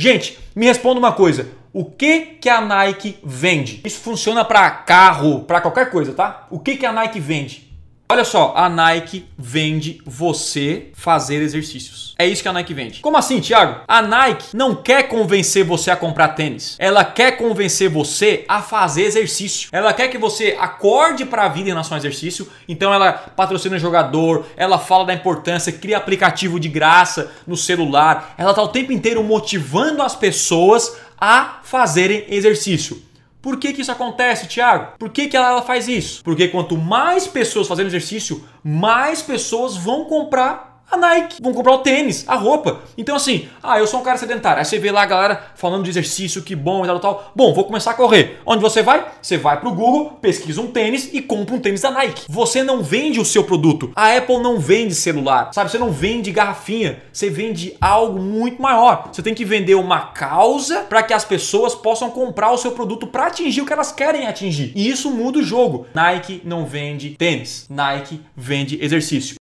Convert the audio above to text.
Gente, me responda uma coisa. O que que a Nike vende? Isso funciona para carro, para qualquer coisa, tá? O que que a Nike vende? Olha só, a Nike vende você fazer exercícios. É isso que a Nike vende. Como assim, Thiago? A Nike não quer convencer você a comprar tênis. Ela quer convencer você a fazer exercício. Ela quer que você acorde para a vida em relação ao exercício. Então ela patrocina jogador, ela fala da importância, cria aplicativo de graça no celular. Ela tá o tempo inteiro motivando as pessoas a fazerem exercício. Por que, que isso acontece, Thiago? Por que, que ela faz isso? Porque quanto mais pessoas fazendo exercício, mais pessoas vão comprar a Nike, vão comprar o tênis, a roupa. Então assim, ah, eu sou um cara sedentário. Aí você vê lá a galera falando de exercício, que bom e tal, tal. Bom, vou começar a correr. Onde você vai? Você vai pro Google, pesquisa um tênis e compra um tênis da Nike. Você não vende o seu produto. A Apple não vende celular, sabe? Você não vende garrafinha. Você vende algo muito maior. Você tem que vender uma causa para que as pessoas possam comprar o seu produto para atingir o que elas querem atingir. E isso muda o jogo. Nike não vende tênis. Nike vende exercício.